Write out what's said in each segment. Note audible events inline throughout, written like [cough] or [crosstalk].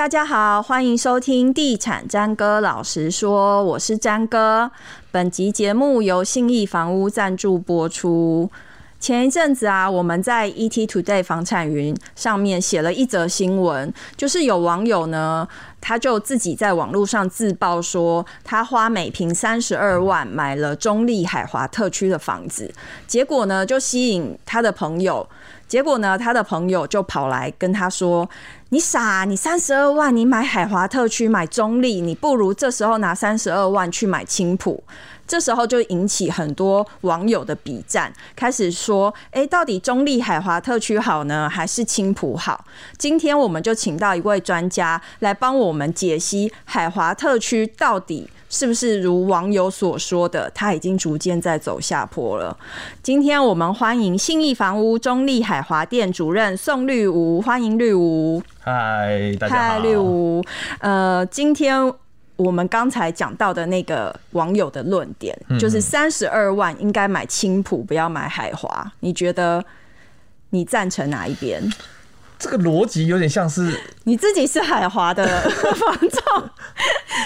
大家好，欢迎收听《地产詹哥老实说》，我是詹哥。本集节目由信义房屋赞助播出。前一阵子啊，我们在 ET Today 房产云上面写了一则新闻，就是有网友呢，他就自己在网络上自曝说，他花每坪三十二万买了中立海华特区的房子，结果呢，就吸引他的朋友，结果呢，他的朋友就跑来跟他说：“你傻，你三十二万你买海华特区买中立，你不如这时候拿三十二万去买青浦。”这时候就引起很多网友的笔战，开始说：“哎，到底中立海华特区好呢，还是青浦好？”今天我们就请到一位专家来帮我们解析海华特区到底是不是如网友所说的，它已经逐渐在走下坡了。今天我们欢迎信义房屋中坜海华店主任宋绿吴，欢迎绿吴。嗨，大家好。嗨，绿吴。呃，今天。我们刚才讲到的那个网友的论点，就是三十二万应该买青浦，不要买海华。你觉得你赞成哪一边？这个逻辑有点像是你自己是海华的 [laughs] 房仲，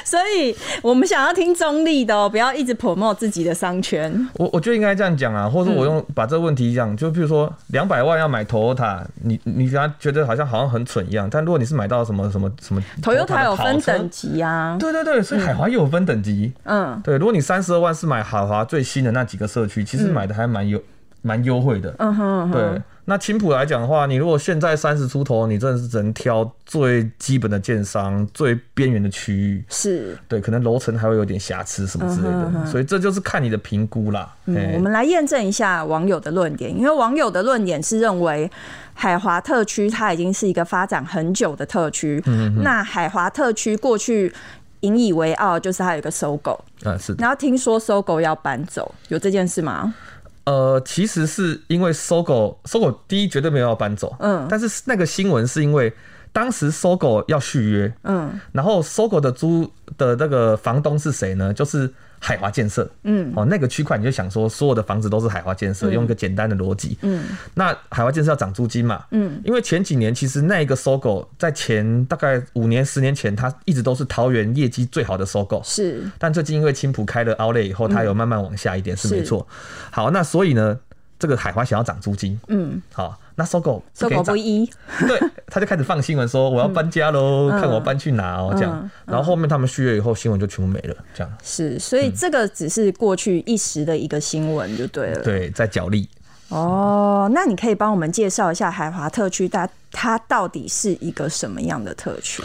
所以我们想要听中立的哦，不要一直 promote 自己的商圈。我我觉得应该这样讲啊，或者我用把这个问题讲，就比如说两百万要买 Toyota，你你给他觉得好像好像很蠢一样，但如果你是买到什么什么什么 Toyota 有分等级啊，对对对，所以海华又有分等级，嗯，对，如果你三十二万是买海华最新的那几个社区，其实买的还蛮优蛮优惠的，嗯哼，对。那青浦来讲的话，你如果现在三十出头，你真的是只能挑最基本的建商、最边缘的区域，是。对，可能楼层还会有点瑕疵什么之类的，所以这就是看你的评估啦。嗯，我们来验证一下网友的论点，因为网友的论点是认为海华特区它已经是一个发展很久的特区，嗯，那海华特区过去引以为傲就是它有一个 SOGO，啊是，然后听说 SOGO 要搬走，有这件事吗？呃，其实是因为 SOGO，SOGO 第一绝对没有要搬走，嗯，但是那个新闻是因为当时 SOGO 要续约，嗯，然后 SOGO 的租的那个房东是谁呢？就是。海华建设，嗯，哦，那个区块你就想说，所有的房子都是海华建设，用一个简单的逻辑，嗯，那海华建设要涨租金嘛，嗯，因为前几年其实那个 SOGO 在前大概五年、十年前，它一直都是桃园业绩最好的 SOGO，是，但最近因为青浦开了 Outlet 以后，它有慢慢往下一点，是没错。好，那所以呢，这个海华想要涨租金，嗯，好。那 SOGO SOGO 不一，对，他就开始放新闻说我要搬家喽，嗯、看我搬去哪哦、喔，这样，然后后面他们续约以后，新闻就全部没了，这样。是，所以这个只是过去一时的一个新闻就对了。对，在角力。哦，那你可以帮我们介绍一下海华特区，它它到底是一个什么样的特区？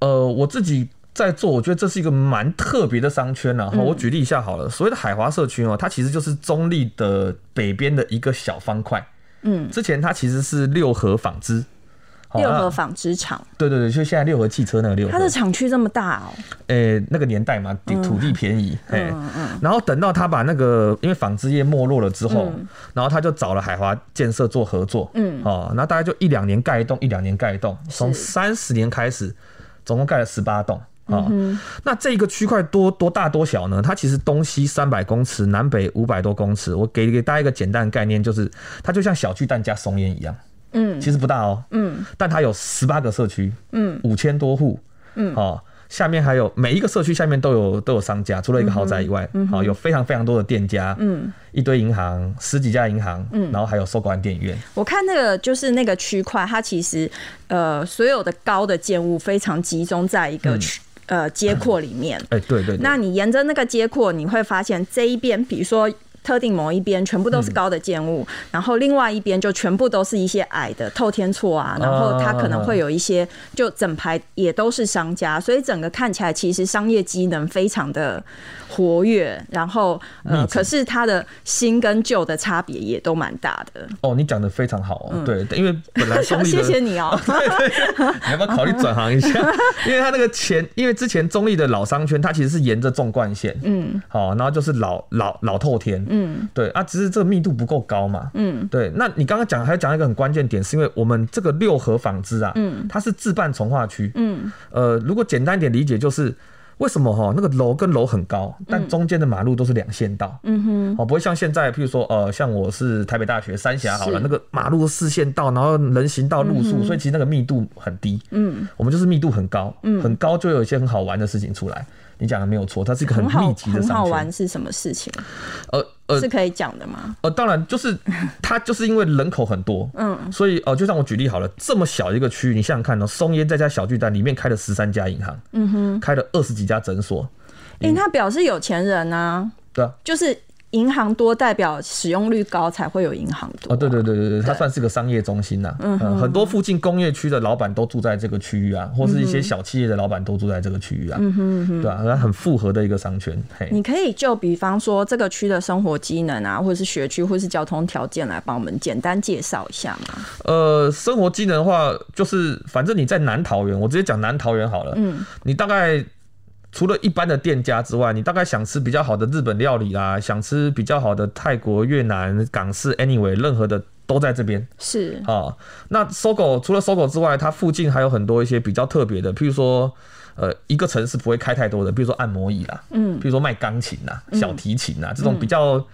呃，我自己在做，我觉得这是一个蛮特别的商圈呐。我举例一下好了，所谓的海华社区哦，它其实就是中立的北边的一个小方块。嗯，之前它其实是六合纺织，六合纺织厂，对对对，就现在六合汽车那个六合，它的厂区这么大哦，诶、欸，那个年代嘛，土地便宜，哎、嗯，嗯。嗯，然后等到他把那个因为纺织业没落了之后，嗯、然后他就找了海华建设做合作，嗯，哦，然后大概就一两年盖一栋，一两年盖一栋，从三十年开始，总共盖了十八栋。啊，嗯、那这个区块多多大多小呢？它其实东西三百公尺，南北五百多公尺。我给给大家一个简单的概念，就是它就像小巨蛋加松烟一样，嗯，其实不大哦，嗯，但它有十八个社区，嗯，五千多户，嗯，好。下面还有每一个社区下面都有都有商家，除了一个豪宅以外，嗯嗯、有非常非常多的店家，嗯，一堆银行，十几家银行，嗯，然后还有收购电影院。我看那个就是那个区块，它其实呃所有的高的建物非常集中在一个区、嗯、呃街廓里面。哎、欸，对，对对。那你沿着那个街廓，你会发现这一边，比如说。特定某一边全部都是高的建物，嗯、然后另外一边就全部都是一些矮的透天厝啊，然后它可能会有一些就整排也都是商家，所以整个看起来其实商业机能非常的活跃，然后呃，可是它的新跟旧的差别也都蛮大的。哦，你讲的非常好，嗯、对，因为本来中立的 [laughs] 谢谢你哦，对 [laughs] 对，你要不要考虑转行一下？[laughs] 因为他那个前，因为之前中立的老商圈，它其实是沿着纵贯线，嗯，好，然后就是老老老透天。嗯，对啊，只是这个密度不够高嘛。嗯，对。那你刚刚讲还讲一个很关键点，是因为我们这个六合纺织啊，嗯，它是自办从化区。嗯，呃，如果简单一点理解，就是为什么哈？那个楼跟楼很高，但中间的马路都是两线道。嗯哼，哦，不会像现在，譬如说，呃，像我是台北大学三峡好了，那个马路四线道，然后人行道路数，所以其实那个密度很低。嗯，我们就是密度很高，嗯，很高就有一些很好玩的事情出来。你讲的没有错，它是一个很密集的商圈。很好玩是什么事情？呃呃，是可以讲的吗？呃，当然，就是 [laughs] 它就是因为人口很多，嗯，所以呃，就像我举例好了，这么小一个区域，你想想看哦，松烟再加小巨蛋里面开了十三家银行，嗯哼，开了二十几家诊所，哎、欸，他表示有钱人啊，对啊，就是。银行多代表使用率高，才会有银行多。哦，对对对对对，它算是个商业中心呐。嗯，很多附近工业区的老板都住在这个区域啊，或是一些小企业的老板都住在这个区域啊。嗯哼哼，对啊，它很复合的一个商圈。嘿，你可以就比方说这个区的生活机能啊，或者是学区，或是交通条件来帮我们简单介绍一下吗？呃，生活机能的话，就是反正你在南桃园，我直接讲南桃园好了。嗯，你大概。除了一般的店家之外，你大概想吃比较好的日本料理啦，想吃比较好的泰国、越南、港式，anyway，任何的都在这边。是啊，那 SOGO 除了 SOGO 之外，它附近还有很多一些比较特别的，譬如说，呃，一个城市不会开太多的，比如说按摩椅啦，嗯，比如说卖钢琴啦、小提琴啦，嗯、这种比较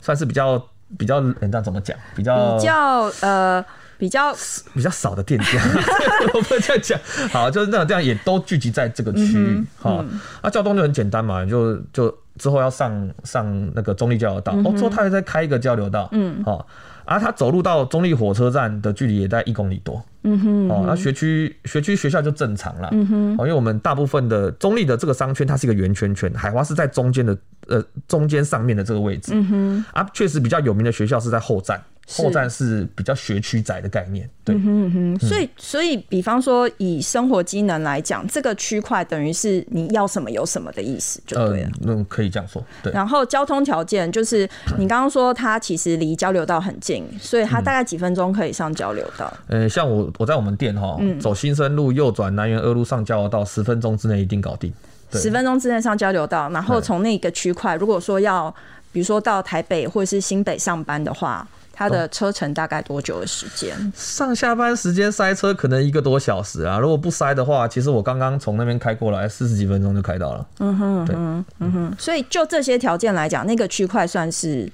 算是比较比较，人家怎么讲？比较比较呃。比较比较少的店家，[laughs] 我不这样讲。好，就是那这样也都聚集在这个区域。好、啊，交通就很简单嘛，就就之后要上上那个中立交流道，嗯、哦，之后他还在开一个交流道。嗯，好，啊，他走路到中立火车站的距离也在一公里多。嗯哼，哦，那学区学区学校就正常了。嗯哼，哦，因为我们大部分的中立的这个商圈，它是一个圆圈圈，海华是在中间的呃中间上面的这个位置。嗯哼，啊，确实比较有名的学校是在后站。后站是比较学区宅的概念，对，嗯哼哼，所以所以比方说以生活机能来讲，这个区块等于是你要什么有什么的意思，就对了，呃，那可以这样说，对。然后交通条件就是你刚刚说它其实离交流道很近，所以它大概几分钟可以上交流道？呃，像我我在我们店哈，走新生路右转南园二路上交流道，十分钟之内一定搞定。十分钟之内上交流道，然后从那个区块，如果说要比如说到台北或者是新北上班的话。它的车程大概多久的时间？上下班时间塞车可能一个多小时啊。如果不塞的话，其实我刚刚从那边开过来，四十几分钟就开到了。嗯哼，对，嗯哼。所以就这些条件来讲，那个区块算是。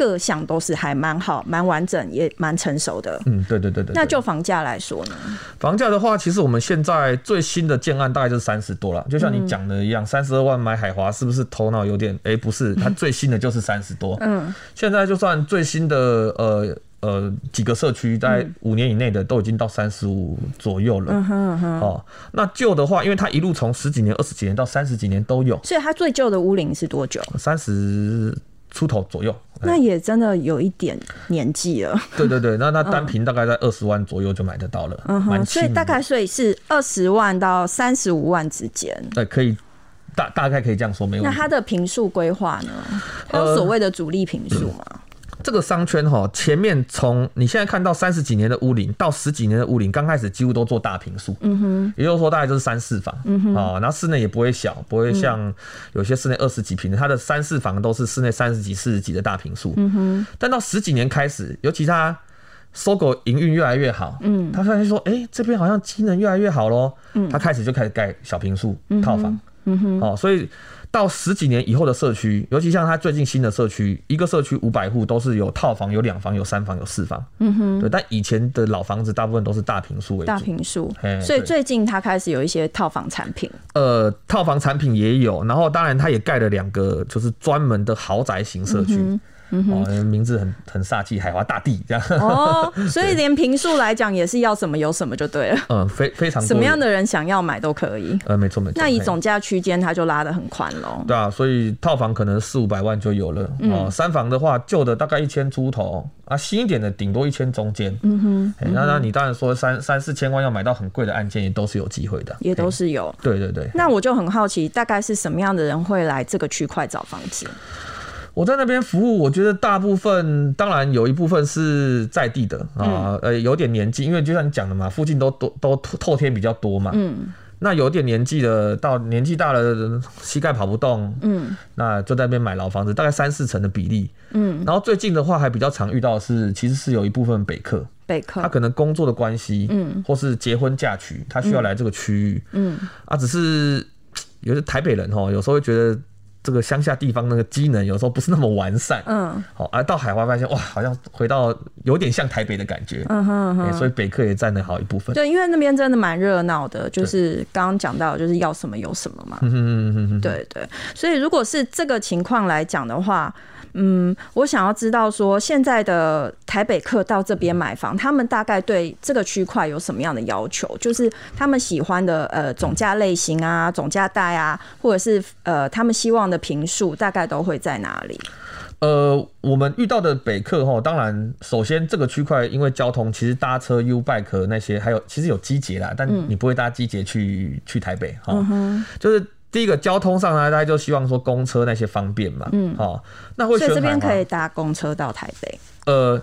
各项都是还蛮好、蛮完整，也蛮成熟的。嗯，对对对对。那就房价来说呢？房价的话，其实我们现在最新的建案大概就是三十多了。就像你讲的一样，三十二万买海华，是不是头脑有点？哎、欸，不是，它 [laughs] 最新的就是三十多。嗯。现在就算最新的呃呃几个社区，在五年以内的都已经到三十五左右了。嗯哼嗯哼。哦，那旧的话，因为它一路从十几年、二十几年到三十几年都有。所以它最旧的屋龄是多久？三十。出头左右，那也真的有一点年纪了。对对对，那那单瓶大概在二十万左右就买得到了，嗯哼，所以大概所以是二十万到三十五万之间。对，可以大大概可以这样说，没有。那它的平数规划呢？它有所谓的主力平数吗？呃这个商圈哈，前面从你现在看到三十几年的屋龄到十几年的屋龄，刚开始几乎都做大平数，嗯哼，也就是说大概就是三四房，嗯哼，啊，然后室内也不会小，不会像有些室内二十几平的，它的三四房都是室内三十几、四十几的大平数，嗯哼，但到十几年开始，尤其它 SOGO 营运越来越好，嗯，他发现说，哎、欸，这边好像机能越来越好喽，嗯，他开始就开始盖小平数套房，嗯哼，哦，所以。到十几年以后的社区，尤其像他最近新的社区，一个社区五百户都是有套房、有两房、有三房、有四房。嗯哼，对。但以前的老房子大部分都是大平数为主。大平数，所以最近他开始有一些套房产品。呃，套房产品也有，然后当然他也盖了两个，就是专门的豪宅型社区。嗯嗯哦，名字很很煞气，海华大地这样。哦，[laughs] 所以连平数来讲也是要什么有什么就对了。嗯，非非常什么样的人想要买都可以。呃，没错没错。那以总价区间，它就拉得很宽喽。对啊，所以套房可能四五百万就有了。嗯、哦，三房的话，旧的大概一千出头啊，新一点的顶多一千中间。嗯哼。那那你当然说三三四千万要买到很贵的案件，也都是有机会的。也都是有。对对对。那我就很好奇，大概是什么样的人会来这个区块找房子？我在那边服务，我觉得大部分当然有一部分是在地的啊，呃，有点年纪，因为就像你讲的嘛，附近都都都透天比较多嘛。嗯。那有点年纪的，到年纪大了，膝盖跑不动，嗯，那就在那边买老房子，大概三四成的比例。嗯。然后最近的话，还比较常遇到的是，其实是有一部分北客，北客，他可能工作的关系，嗯，或是结婚嫁娶，他需要来这个区域，嗯，啊，只是。[tsk] 有些台北人哈，有时候会觉得。这个乡下地方那个机能有时候不是那么完善，嗯，好，而到海外发现哇，好像回到有点像台北的感觉，嗯哼，哼，所以北客也占了好一部分。对，因为那边真的蛮热闹的，就是刚刚讲到就是要什么有什么嘛，嗯哼哼哼，对对，所以如果是这个情况来讲的话。嗯，我想要知道说，现在的台北客到这边买房，他们大概对这个区块有什么样的要求？就是他们喜欢的呃总价类型啊、总价带啊，或者是呃他们希望的平数，大概都会在哪里？呃，我们遇到的北客哈，当然首先这个区块因为交通，其实搭车 U Bike 那些，还有其实有机捷啦，但你不会搭机捷去、嗯、去台北哈，就是。第一个交通上呢，大家就希望说公车那些方便嘛，嗯，好，那会所以这边可以搭公车到台北。呃，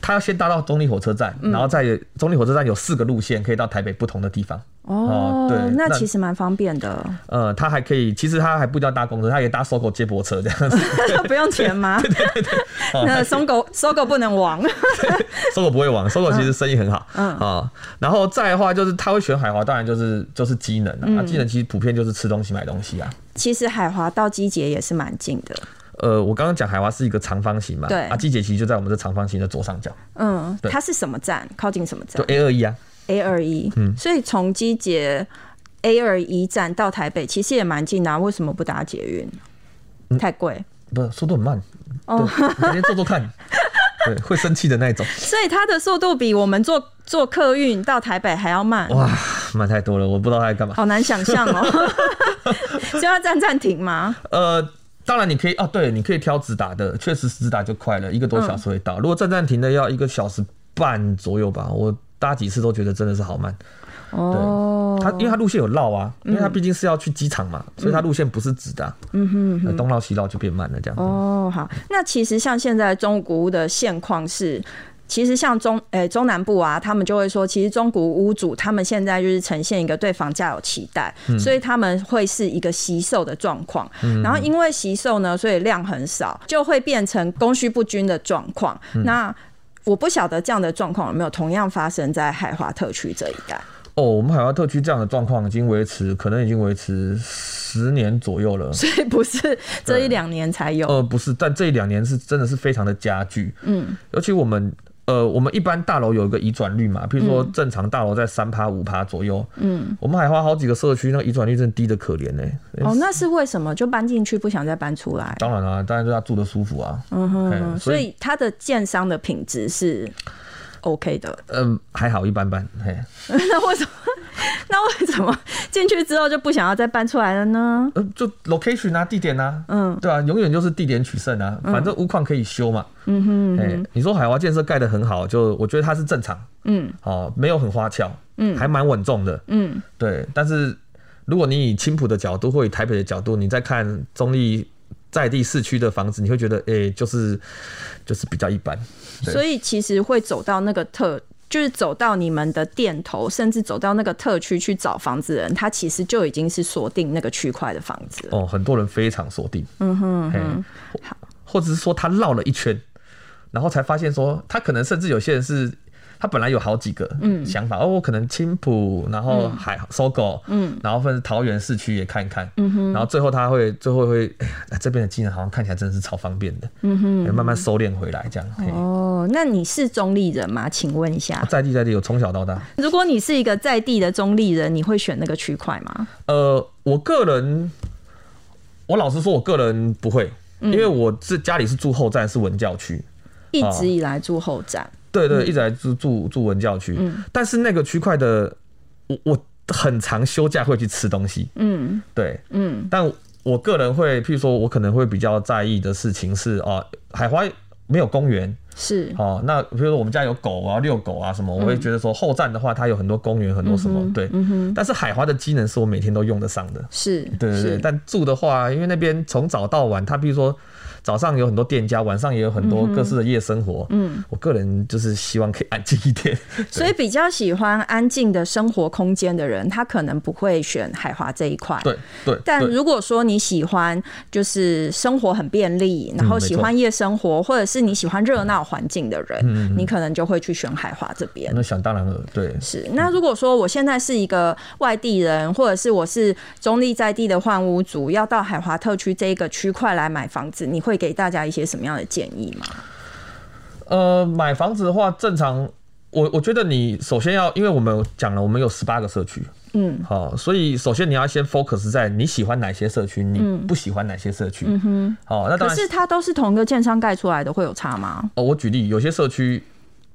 他要先搭到中立火车站，嗯、然后在中立火车站有四个路线可以到台北不同的地方。哦，对，那其实蛮方便的。呃，他还可以，其实他还不一定要搭公车，他可以搭 SOGO 接驳车这样子。[laughs] 不用钱吗？对对对对。那 SOGO SOGO 不能亡。SOGO 不会亡，SOGO 其实生意很好。嗯啊，然后再的话就是他会选海华，当然就是就是机能啊。那机能其实普遍就是吃东西买东西啊。其实海华到机捷也是蛮近的。呃，我刚刚讲海华是一个长方形嘛，对啊，机捷其实就在我们这长方形的左上角。嗯，它是什么站？靠近什么站？就 A 二一啊。A 二一，嗯，所以从机捷 A 二一站到台北其实也蛮近的，啊，为什么不搭捷运？太贵，嗯，不是速度很慢哦，改天坐坐看，[laughs] 对，会生气的那种。所以它的速度比我们坐坐客运到台北还要慢，哇，慢太多了，我不知道它在干嘛，好难想象哦。[laughs] [laughs] 就要站站停吗？呃，当然你可以哦，对，你可以挑直达的，确实直达就快了，一个多小时会到。嗯，如果站站停的要一个小时半左右吧，我。搭几次都觉得真的是好慢，哦，对，它因为它路线有绕啊，因为它毕竟是要去机场嘛，所以它路线不是直的，嗯哼，东绕西绕就变慢了这样。哦，好，那其实像现在中古屋的现况是，其实像中诶、欸、中南部啊，他们就会说，其实中古屋主他们现在就是呈现一个对房价有期待，所以他们会是一个惜售的状况，然后因为惜售呢，所以量很少，就会变成供需不均的状况，那。我不晓得这样的状况有没有同样发生在海华特区这一带。哦，我们海华特区这样的状况已经维持，可能已经维持十年左右了。[laughs] 所以不是这一两年才有。呃，不是，但这一两年是真的是非常的加剧。嗯，尤其我们。呃，我们一般大楼有一个移转率嘛，譬如说正常大楼在三趴五趴左右。嗯，我们海花好几个社区，那个移转率真的低的可怜呢。哦，那是为什么？就搬进去不想再搬出来？当然啊，当然就他住的舒服啊。嗯哼，所以他的建商的品质是 OK 的。嗯，还好一般般。嘿，[laughs] 那为什么？[laughs] 那为什么进去之后就不想要再搬出来了呢？呃，就 location 啊，地点啊，嗯，对啊，永远就是地点取胜啊，反正屋况可以修嘛。嗯哼，哎，你说海华建设盖得很好，就我觉得它是正常，嗯，哦，没有很花俏，嗯，还蛮稳重的，嗯，对。但是如果你以青埔的角度或以台北的角度，你再看中立在地市区的房子，你会觉得，哎、欸，就是就是比较一般。所以其实会走到那个特。就是走到你们的店头，甚至走到那个特区去找房子的人，他其实就已经是锁定那个区块的房子。哦，很多人非常锁定。嗯哼，嗯哼，好，或者是说他绕了一圈，然后才发现说他可能甚至有些人是。他本来有好几个想法，嗯、哦，我可能青浦，然后海 SOGO，嗯，然后分桃园市区也看一看，嗯哼，然后最后他会最后会，哎，这边的机能好像看起来真的是超方便的，嗯哼，慢慢收敛回来这样。哦，那你是中立人吗？请问一下。在地在地，我从小到大。如果你是一个在地的中立人，你会选那个区块吗？呃，我个人，我老实说，我个人不会，因为我是家里是住后站，是文教区，一直以来住后站。对对，一直在住住住文教区，嗯、但是那个区块的，我我很常休假会去吃东西，嗯，对，嗯，但我个人会，譬如说，我可能会比较在意的事情是，哦，海华没有公园，是，哦，那比如说我们家有狗啊，遛狗啊什么，我会觉得说后站的话，它有很多公园，很多什么，嗯、对，但是海华的机能是我每天都用得上的，是，对对对，但住的话，因为那边从早到晚，它比如说。早上有很多店家，晚上也有很多各式的夜生活。嗯，我个人就是希望可以安静一点，[laughs] 所以比较喜欢安静的生活空间的人，他可能不会选海华这一块。对对。但如果说你喜欢就是生活很便利，然后喜欢夜生活，或者是你喜欢热闹，闹环境的人，嗯，你可能就会去选海华这边。那想当然了，对。是。那如果说我现在是一个外地人，或者是我是中立在地的换屋族，要到海华特区这一个区块来买房子，你会给大家一些什么样的建议吗？呃，买房子的话，正常，我我觉得你首先要，因为我们讲了，我们有十八个社区，嗯，好，所以首先你要先 focus 在你喜欢哪些社区，你不喜欢哪些社区，嗯哼，好，那当然，可是它都是同一个建商盖出来的，会有差吗？哦，我举例，有些社区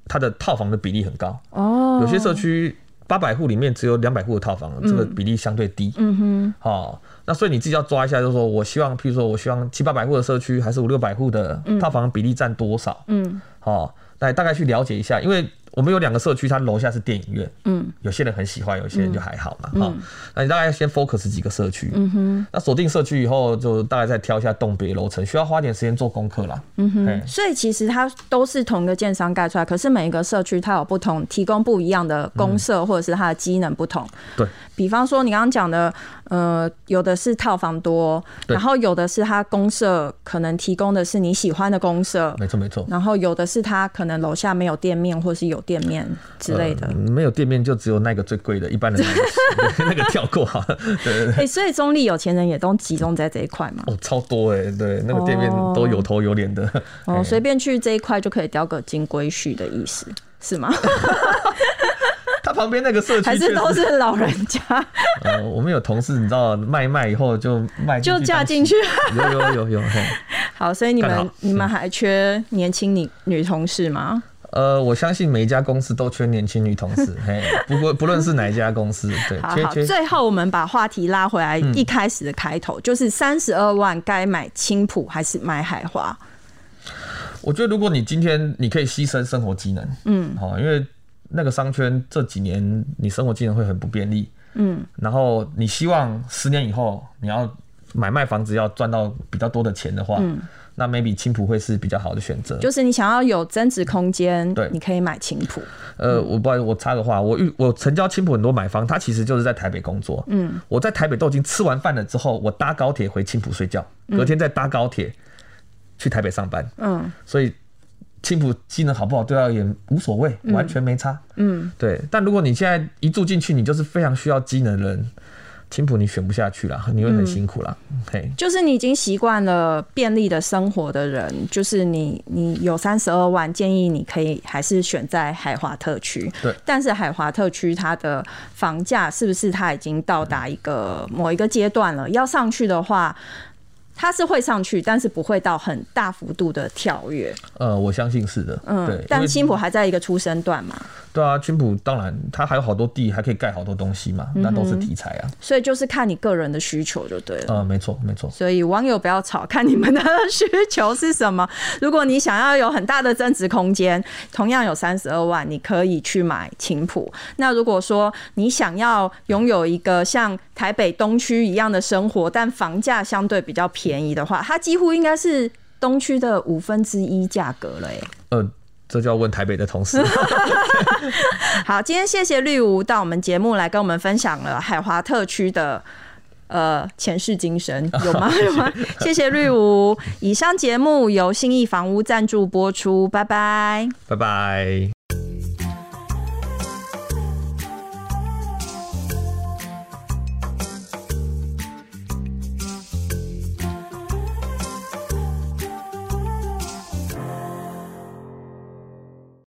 它的套房的比例很高，哦，有些社区八百户里面只有两百户的套房，这个比例相对低，嗯哼，好，那所以你自己要抓一下，就是说我希望，譬如说我希望七八百户的社区，还是五六百户的套房比例占多少，嗯。哦，来大概去了解一下，因为我们有两个社区，它楼下是电影院，嗯，有些人很喜欢，有些人就还好嘛，哈、嗯。那你大概先 focus 几个社区，嗯哼。那锁定社区以后，就大概再挑一下栋别楼层，需要花点时间做功课啦，嗯哼。所以其实它都是同一个建商盖出来，可是每一个社区它有不同，提供不一样的公设，或者是它的机能不同。对。比方说你刚刚讲的。呃，有的是套房多，然后有的是它公社可能提供的是你喜欢的公社，没错没错。然后有的是它可能楼下没有店面，或是有店面之类的。呃、没有店面就只有那个最贵的，一般人 [laughs] 那个跳过好了。对 [laughs] 对对。哎、欸，所以中立有钱人也都集中在这一块嘛？哦，超多哎，对，那个店面都有头有脸的。哦，[laughs] 随、欸、便去这一块就可以雕个金龟婿的意思是吗？他旁边那个社区还是都是老人家。呃，我们有同事，你知道卖卖以后就卖就嫁进去。有有有有。好，所以你们你们还缺年轻女女同事吗？呃，我相信每一家公司都缺年轻女同事。[laughs] 嘿，不过不论是哪一家公司，对，好好。最后我们把话题拉回来，一开始的开头就是三十二万该买青浦还是买海华？我觉得如果你今天你可以牺牲生活机能，嗯，好，因为。那个商圈这几年，你生活机能会很不便利，嗯，然后你希望十年以后你要买卖房子要赚到比较多的钱的话，嗯，那 maybe 青浦会是比较好的选择。就是你想要有增值空间，对，你可以买青埔。呃，我不好意思，我插个话，我遇我成交青浦很多买方，他其实就是在台北工作，嗯，我在台北都已经吃完饭了之后，我搭高铁回青浦睡觉，隔天再搭高铁去台北上班，嗯，所以。青浦机能好不好，对他而言无所谓，完全没差。嗯，对。但如果你现在一住进去，你就是非常需要机能的人，青浦你选不下去了，你会很辛苦了。嘿、嗯，就是你已经习惯了便利的生活的人，就是你，你有三十二万，建议你可以还是选在海华特区。对。但是海华特区它的房价是不是它已经到达一个某一个阶段了？要上去的话。它是会上去，但是不会到很大幅度的跳跃。呃，我相信是的。嗯，对。但青浦还在一个出生段嘛？对啊，青埔当然它还有好多地，还可以盖好多东西嘛，那都是题材啊。嗯、所以就是看你个人的需求就对了。嗯，没错没错。所以网友不要吵，看你们的需求是什么。[laughs] 如果你想要有很大的增值空间，同样有三十二万，你可以去买青埔。那如果说你想要拥有一个像台北东区一样的生活，但房价相对比较便宜的话，它几乎应该是东区的五分之一价格了，哎。呃，这就要问台北的同事。[laughs] 好，今天谢谢绿吴到我们节目来跟我们分享了海华特区的呃前世今生，[laughs] 有吗？有吗？谢谢绿吴。以上节目由信义房屋赞助播出，拜拜，拜拜。